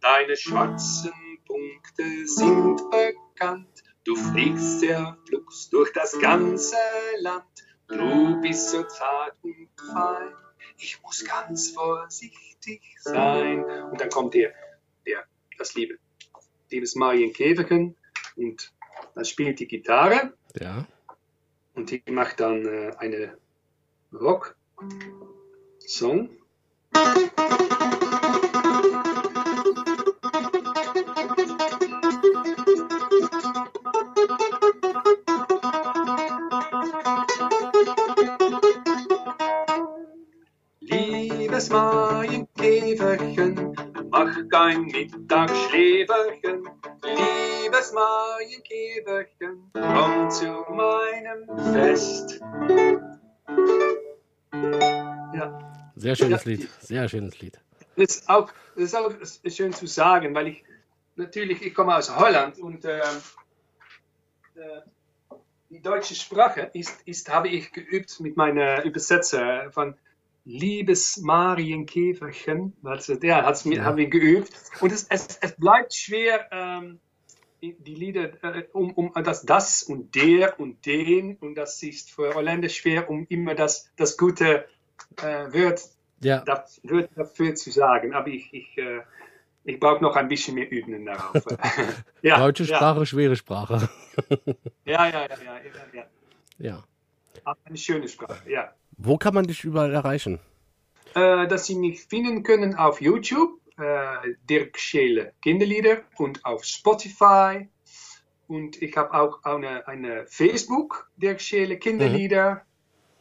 Deine schwarzen Punkte sind bekannt. Du fliegst sehr flugs durch das ganze Land. Du bist so zart und fein. Ich muss ganz vorsichtig sein. Und dann kommt der, der, das liebe, liebes Marienkäferchen und dann spielt die Gitarre Ja. und die macht dann äh, eine Rock-Song. Liebes Marienkäferchen, mach kein Mittagsschläferchen. Liebes Marienkäferchen, komm zu meinem Fest. Ja. Sehr schönes Ja. Lied. Sehr schönes Lied. Das ist auch, das ist auch schön zu sagen, weil ich natürlich, ich komme aus Holland und ähm, äh, die deutsche Sprache ist, ist, habe ich geübt mit meiner Übersetzer von Liebes Marienkäferchen. Also, der hat es mir, Ja. habe ich geübt. Und es, es, es bleibt schwer, ähm, die Lieder, äh, um, um das, das und der und den. Und das ist für Holländer schwer, um immer das, das gute äh, Wort Ja, das wird dafür zu sagen, aber ich, ich, äh, ich brauche noch ein bisschen mehr Üben darauf. ja, deutsche Sprache, schwere Sprache. Ja, ja, ja, ja, ja, ja, ja. Ja. Aber Eine schöne Sprache, ja. Wo kann man dich überall erreichen? Äh, dass Sie mich finden können auf YouTube, äh, Dirk Scheele Kinderlieder und auf Spotify. Und ich habe auch eine, eine Facebook, Dirk Scheele Kinderlieder.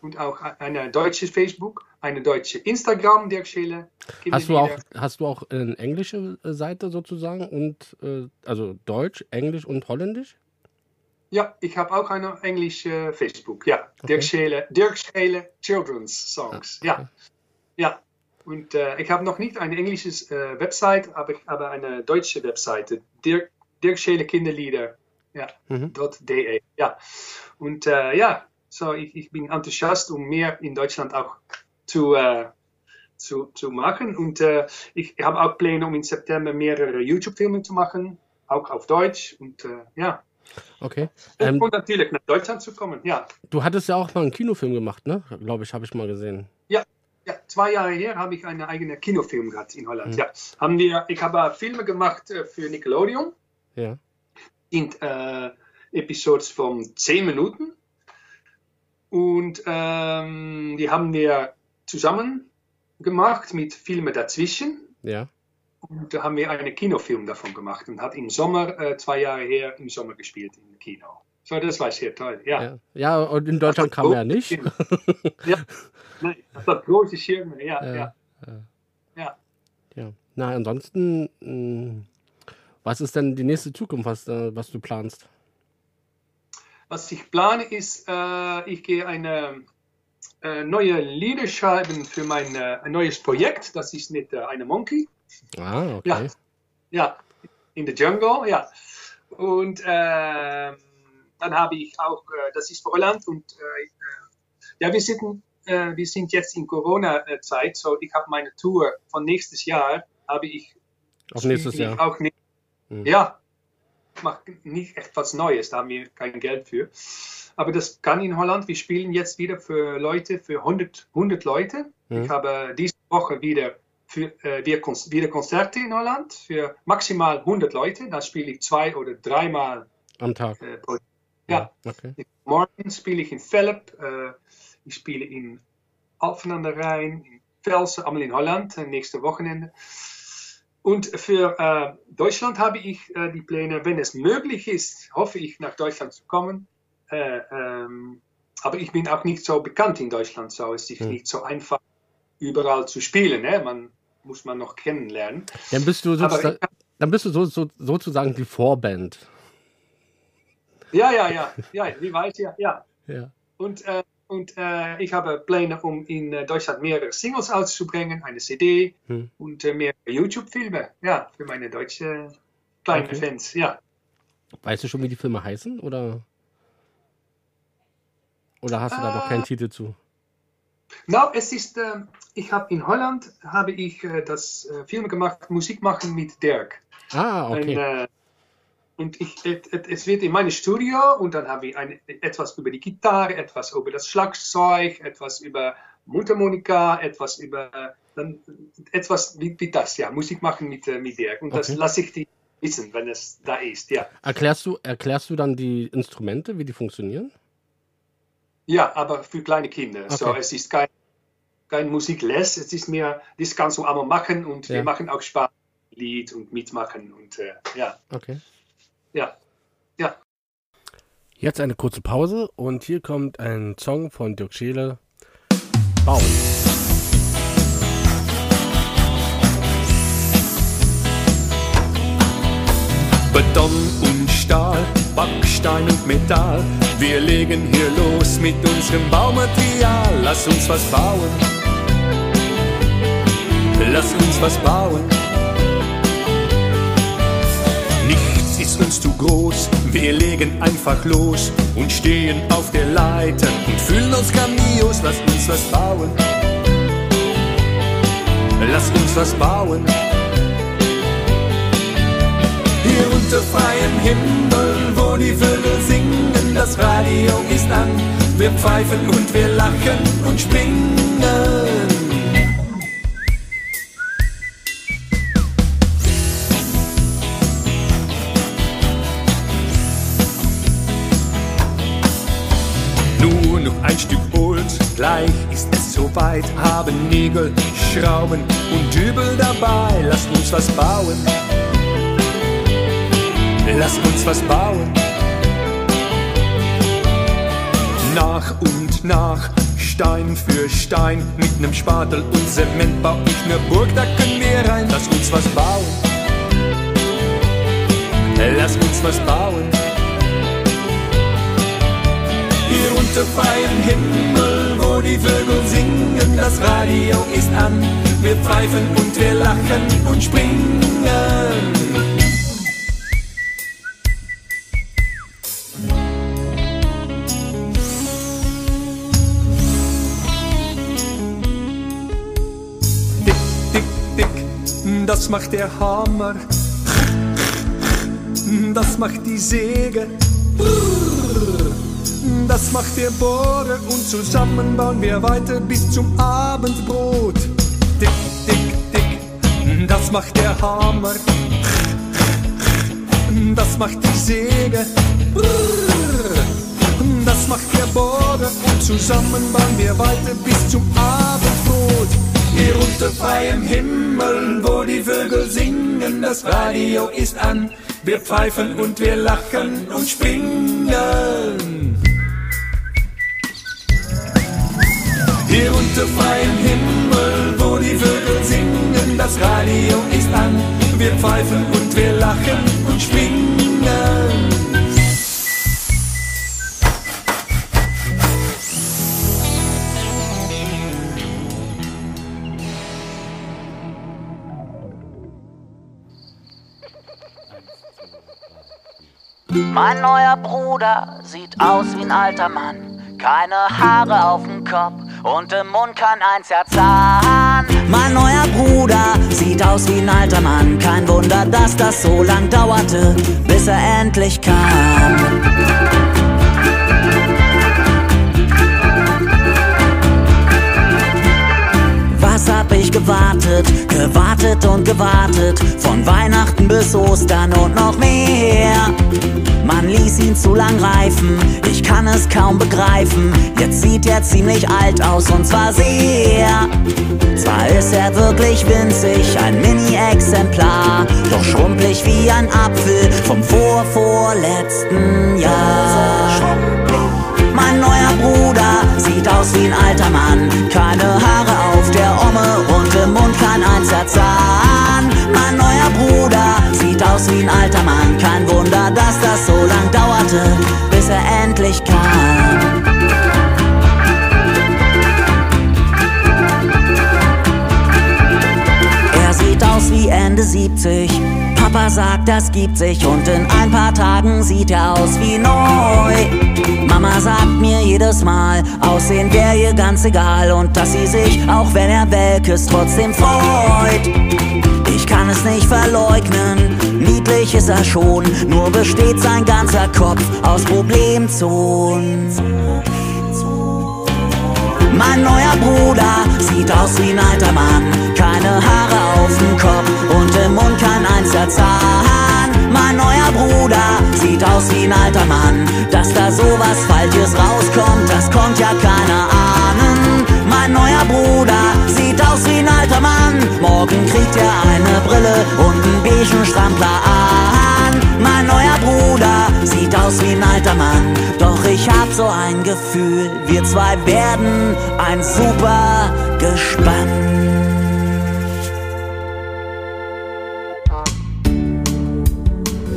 Und auch eine deutsche Facebook, eine deutsche Instagram, Dirk Scheele Kinderlieder. Hast du auch, hast du auch eine englische äh, Seite sozusagen und äh, also Deutsch, Englisch und Holländisch? Ja, ich habe auch eine englische Facebook. Ja, Okay. Dirk Scheele, Dirk Scheele Children's Songs. Ja, ja. Und äh, ich habe noch nicht eine englische äh, Website, aber ich habe eine deutsche Webseite. Dirk, Dirk Scheele Kinderlieder. Ja, Mhm. .de. Ja. Und äh, ja, so ich, ich bin enthusiast, um mehr in Deutschland auch zu, äh, zu, zu machen. Und äh, ich habe auch Pläne, um im September mehrere YouTube-Filme zu machen, auch auf Deutsch. Und äh, ja. Okay. Und, Ähm, und natürlich nach Deutschland zu kommen, ja. du hattest ja auch mal einen Kinofilm gemacht, ne? Glaube ich, habe ich mal gesehen. Ja, ja, zwei Jahre her habe ich einen eigenen Kinofilm gehabt in Holland. Ja, haben wir, ich habe Filme gemacht äh, für Nickelodeon, Ja. in äh, Episodes von 10 Minuten. Und ähm, die haben wir zusammen gemacht mit Filmen dazwischen. Ja. Und da haben wir einen Kinofilm davon gemacht und hat im Sommer, äh, zwei Jahre her, im Sommer gespielt im Kino. So, das war sehr toll, ja. Ja, ja und in Deutschland kam er nicht. ja. Nein, das war große Schirme, ja, Ja, ja. ja. Ja. Na, ansonsten, mh, was ist denn die nächste Zukunft, was, äh, was du planst? Was ich plane ist, äh, ich gehe eine äh, neue Lieder schreiben für mein äh, ein neues Projekt. Das ist mit äh, einem Monkey. Ah, okay. Ja. Ja, in the Jungle, ja. Und ähm, dann habe ich auch, äh, das ist für Holland und äh, äh, ja, wir sind, wir sind jetzt in Corona-Zeit, so ich habe meine Tour von nächstes Jahr, habe ich Auf nächstes Jahr. Auch nicht, Hm. Ja, ich mache nicht echt was Neues, da haben wir kein Geld für. Aber das kann in Holland. Wir spielen jetzt wieder für Leute, für 100, 100 Leute. Hm. Ich habe diese Woche wieder, für, äh, wieder, Kon- wieder Konzerte in Holland für maximal 100 Leute. Da spiele ich zwei oder dreimal Am Tag. äh, pro Ja, Okay. morgen spiele ich in Velp, äh, ich spiele in Alphen an der Rhein, in Velsen, allemaal in Holland, nächste Wochenende. Und für äh, Deutschland habe ich äh, die Pläne, wenn es möglich ist, hoffe ich nach Deutschland zu kommen. Äh, ähm, aber ich bin auch nicht so bekannt in Deutschland, so es ist Hm. nicht so einfach überall zu spielen. Ne? Man muss man noch kennenlernen. Dann bist du, sozusagen, dann bist du so, so, sozusagen die Vorband. Ja, ja, ja, ja, wie weiß ja, ja. Ja. Und, äh, und äh, ich habe Pläne, um in äh, Deutschland mehrere Singles auszubringen, eine CD Hm. und äh, mehrere YouTube-Filme, ja, für meine deutsche kleinen Okay. Fans, ja. Weißt du schon, wie die Filme heißen? Oder, oder hast du da noch Äh, keinen Titel zu? Nou, es ist, äh, ich habe in Holland habe ich äh, das äh, Film gemacht, Musik machen mit Dirk. Ah, okay. Äh, und ich, es wird in meinem Studio und dann habe ich ein, etwas über die Gitarre, etwas über das Schlagzeug, etwas über Mundharmonika, etwas über dann, etwas wie, wie das, ja, Musik machen mit, äh, mit Dirk. Und das Okay. lasse ich die wissen, wenn es da ist, ja. Erklärst du, erklärst du dann die Instrumente, wie die funktionieren? Ja, aber für kleine Kinder. So, Okay. es ist kein, kein Musikles, es ist mehr, das kannst du einmal machen und Ja. wir machen auch Spaß, Lied und mitmachen und äh, ja, Okay. Ja, ja. Jetzt eine kurze Pause und hier kommt ein Song von Dirk Scheele. Bauen. Beton und Stahl Backstein und Metall. Wir legen hier los mit unserem Baumaterial. Lass uns was bauen. Lass uns was bauen. Ist uns zu groß. Wir legen einfach los und stehen auf der Leiter und fühlen uns grandios. Lass uns was bauen. Lass uns was bauen. Hier unter freiem Himmel, wo die Vögel singen, das Radio ist an. Wir pfeifen und wir lachen und springen. Ein Stück Holz, gleich ist es soweit. Haben Nägel, Schrauben und Dübel dabei. Lasst uns was bauen. Lasst uns was bauen. Nach und nach, Stein für Stein, mit nem Spatel und Zement bau ich ne Burg, da können wir rein. Lass uns was bauen. Lass uns was bauen. Unter freiem Himmel, wo die Vögel singen, das Radio ist an. Wir pfeifen und wir lachen und springen. Dick, dick, dick, das macht der Hammer. Das macht die Säge. Das macht der Bohrer und zusammen bauen wir weiter bis zum Abendbrot. Dick, dick, dick, das macht der Hammer. Das macht die Säge. Das macht der Bohrer und zusammen bauen wir weiter bis zum Abendbrot. Hier unter freiem Himmel, wo die Vögel singen, das Radio ist an. Wir pfeifen und wir lachen und springen. Hier unter freiem Himmel, wo die Vögel singen, das Radio ist an. Wir pfeifen und wir lachen und springen. Mein neuer Bruder sieht aus wie ein alter Mann. Keine Haare auf dem Kopf und im Mund kein einziger Zahn. Mein neuer Bruder sieht aus wie ein alter Mann. Kein Wunder, dass das so lang dauerte, bis er endlich kam. Was hab ich gewartet, gewartet und gewartet, von Weihnachten bis Ostern und noch mehr. Man ließ ihn zu lang reifen, ich kann es kaum begreifen. Jetzt sieht er ziemlich alt aus und zwar sehr. Zwar ist er wirklich winzig, ein Mini-Exemplar, doch schrumpelig wie ein Apfel vom vorvorletzten Jahr. Mein neuer Bruder sieht aus wie ein alter Mann. Keine Haare auf der Omme und im Mund kein einziger Zahn. Mein sieht aus wie ein alter Mann. Kein Wunder, dass das so lang dauerte, bis er endlich kam. Er sieht aus wie Ende 70. Papa sagt, das gibt sich und in ein paar Tagen sieht er aus wie neu. Mama sagt mir jedes Mal, Aussehen wäre ihr ganz egal und dass sie sich, auch wenn er welk ist, trotzdem freut. Ich kann es nicht verleugnen, niedlich ist er schon, nur besteht sein ganzer Kopf aus Problemzonen. Mein neuer Bruder sieht aus wie ein alter Mann. Keine Haare auf dem Kopf und im Mund kein einziger Zahn. Mein neuer Bruder sieht aus wie ein alter Mann. Dass beigen Strampler an. Mein neuer Bruder sieht aus wie ein alter Mann. Doch ich hab so ein Gefühl, wir zwei werden ein super Gespann.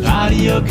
Radio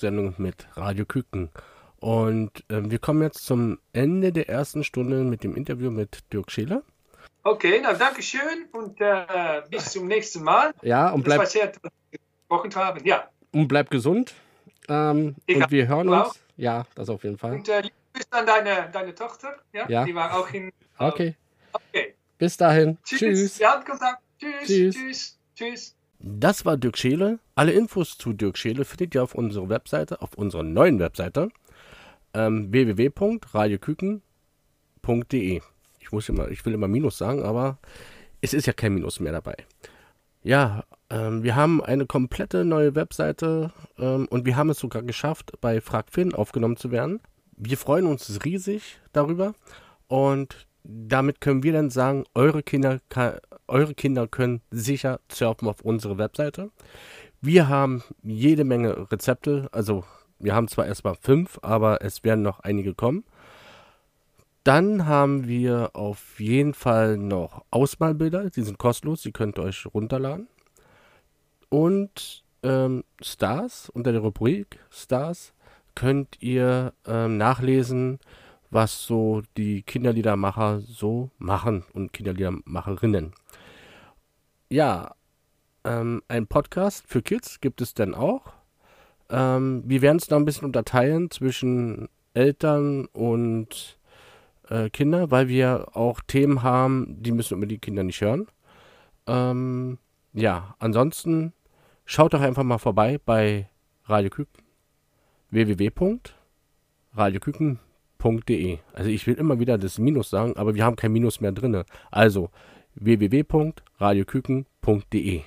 Frühstückssendung mit Radio Küken. Und ähm, wir kommen jetzt zum Ende der ersten Stunde mit dem Interview mit Dirk Scheele. Okay, nou danke schön und äh, bis zum nächsten Mal. Ja, und Das war bleib, sehr gesprochen haben. Ja, und bleib gesund. Ähm, und wir hören uns. auch? Ja, das auf jeden Fall. und äh, liebe Grüße an deine, deine Tochter. Ja? Ja. Die war auch in. Okay, Okay. bis dahin. Tschüss. Tschüss. Halten Kontakt. Tschüss. Tschüss. Tschüss. Tschüss. Das war Dirk Scheele. Alle Infos zu Dirk Scheele findet ihr auf unserer Webseite, auf unserer neuen Webseite ähm, www.radioküken.de. Ich muss immer, ich will immer Minus sagen, aber es ist ja kein Minus mehr dabei. Ja, ähm, wir haben eine komplette neue Webseite ähm, und wir haben es sogar geschafft, bei FragFin aufgenommen zu werden. Wir freuen uns riesig darüber und damit können wir dann sagen, eure Kinder, eure Kinder können sicher surfen auf unsere Webseite. Wir haben jede Menge Rezepte, also wir haben zwar erstmal fünf, aber es werden noch einige kommen. Dann haben wir auf jeden Fall noch Ausmalbilder, die sind kostenlos, die könnt ihr euch runterladen. Und ähm, Stars, unter der Rubrik Stars, könnt ihr ähm, nachlesen, was so die Kinderliedermacher so machen und Kinderliedermacherinnen. Ja, ähm, ein Podcast für Kids gibt es dann auch. Ähm, wir werden es da ein bisschen unterteilen zwischen Eltern und äh, Kinder, weil wir auch Themen haben, die müssen immer die Kinder nicht hören. Ähm, ja, ansonsten schaut doch einfach mal vorbei bei Radio Küken www.radioküken.de. Also ich will immer wieder das Minus sagen, aber wir haben kein Minus mehr drin. Also www.radioküken.de.